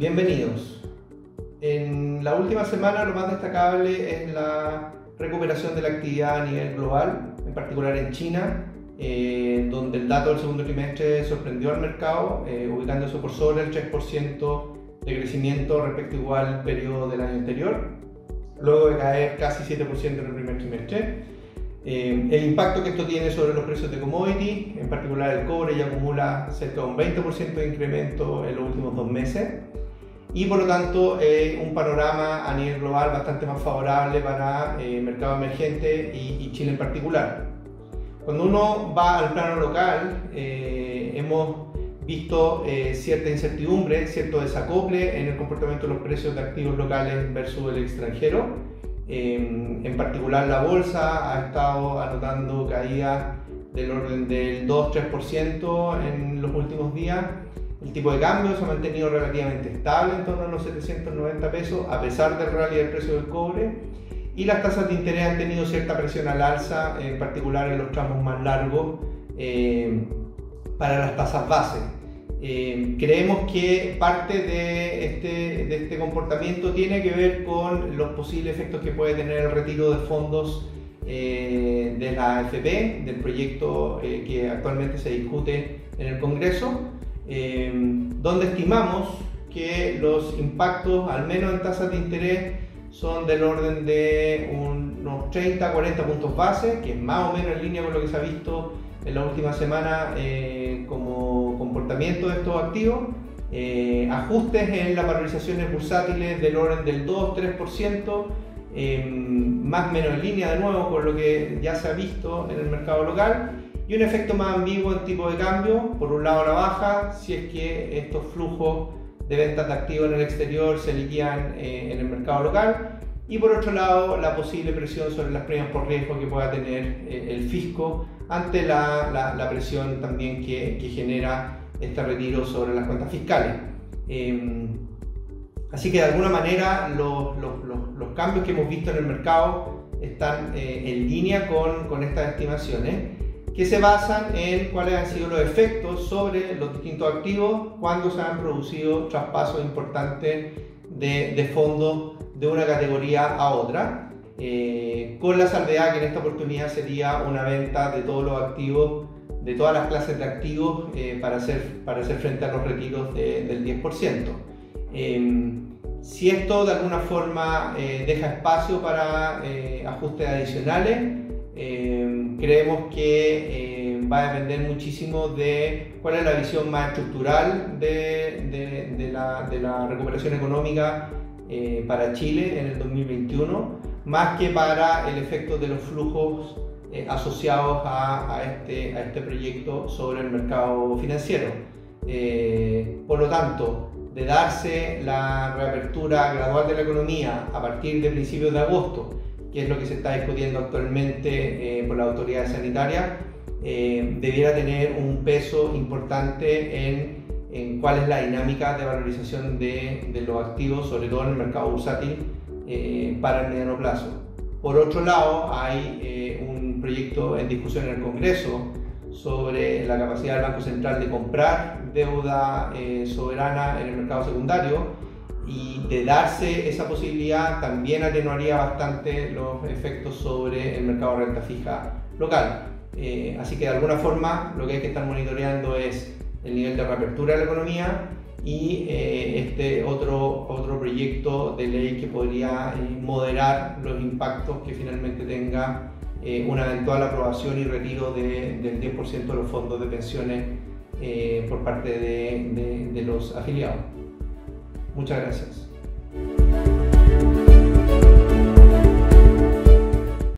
Bienvenidos. En la última semana lo más destacable es la recuperación de la actividad a nivel global, en particular en China, eh, donde el dato del segundo trimestre sorprendió al mercado, eh, ubicándose por sobre el 3% de crecimiento respecto igual al periodo del año anterior, luego de caer casi 7% en el primer trimestre. Eh, el impacto que esto tiene sobre los precios de commodity, en particular el cobre, ya acumula cerca de un 20% de incremento en los últimos dos meses y por lo tanto eh, un panorama a nivel global bastante más favorable para el eh, mercado emergente y, Chile en particular. Cuando uno va al plano local, hemos visto cierta incertidumbre, cierto desacople en el comportamiento de los precios de activos locales versus el extranjero en particular la bolsa ha estado anotando caídas del orden del 2-3% en los últimos días. El tipo de cambio se ha mantenido relativamente estable en torno a los 790 pesos a pesar del rally del precio del cobre y las tasas de interés han tenido cierta presión al alza, en particular en los tramos más largos eh, para las tasas base. Eh, creemos que parte de este, de este comportamiento tiene que ver con los posibles efectos que puede tener el retiro de fondos eh, de la AFP, del proyecto eh, que actualmente se discute en el Congreso, donde estimamos que los impactos, al menos en tasas de interés, son del orden de unos 30-40 puntos base, que es más o menos en línea con lo que se ha visto en la última semana eh, como comportamiento de estos activos, eh, ajustes en las valorizaciones bursátiles del orden del 2-3%, eh, más o menos en línea de nuevo con lo que ya se ha visto en el mercado local, y un efecto más ambiguo en tipo de cambio, por un lado la baja, si es que estos flujos de ventas de activos en el exterior se liquidan en el mercado local, y por otro lado la posible presión sobre las premias por riesgo que pueda tener el fisco ante la, la, presión también que, que, genera este retiro sobre las cuentas fiscales. Em, así que de alguna manera los, los, los, cambios que hemos visto en el mercado están eh, en línea con, con, estas estimaciones que se basan en cuáles han sido los efectos sobre los distintos activos cuando se han producido traspasos importantes de, de fondos de una categoría a otra. Eh, con la salvedad que en esta oportunidad sería una venta de todos los activos, de todas las clases de activos eh, para, hacer, para hacer frente a los retiros del 10%. Em, si esto de alguna forma eh, deja espacio para ajustes adicionales, em, creemos que va a depender muchísimo de cuál es la visión más estructural de, de, la, de la recuperación económica para Chile en el 2021 más que para el efecto de los flujos eh, asociados a, este, a, este, proyecto sobre el mercado financiero. Eh, por lo tanto, de darse la reapertura gradual de la economía a partir de principios de agosto, que es lo que se está discutiendo actualmente eh, por la autoridad sanitaria, debiera tener un peso importante en, en, cuál es la dinámica de valorización de, de los activos, sobre todo en el mercado bursátil, eh, para el mediano plazo. Por otro lado, hay eh, un proyecto en discusión en el Congreso sobre la capacidad del Banco Central de comprar deuda eh, soberana en el mercado secundario y de darse esa posibilidad también atenuaría bastante los efectos sobre el mercado de renta fija local. así que de alguna forma lo que hay que estar monitoreando es el nivel de reapertura de la economía y eh, este otro, otro proyecto de ley que podría eh, moderar los impactos que finalmente tenga eh, una eventual aprobación y retiro de, del 10% de los fondos de pensiones por parte de, de los afiliados. Muchas gracias.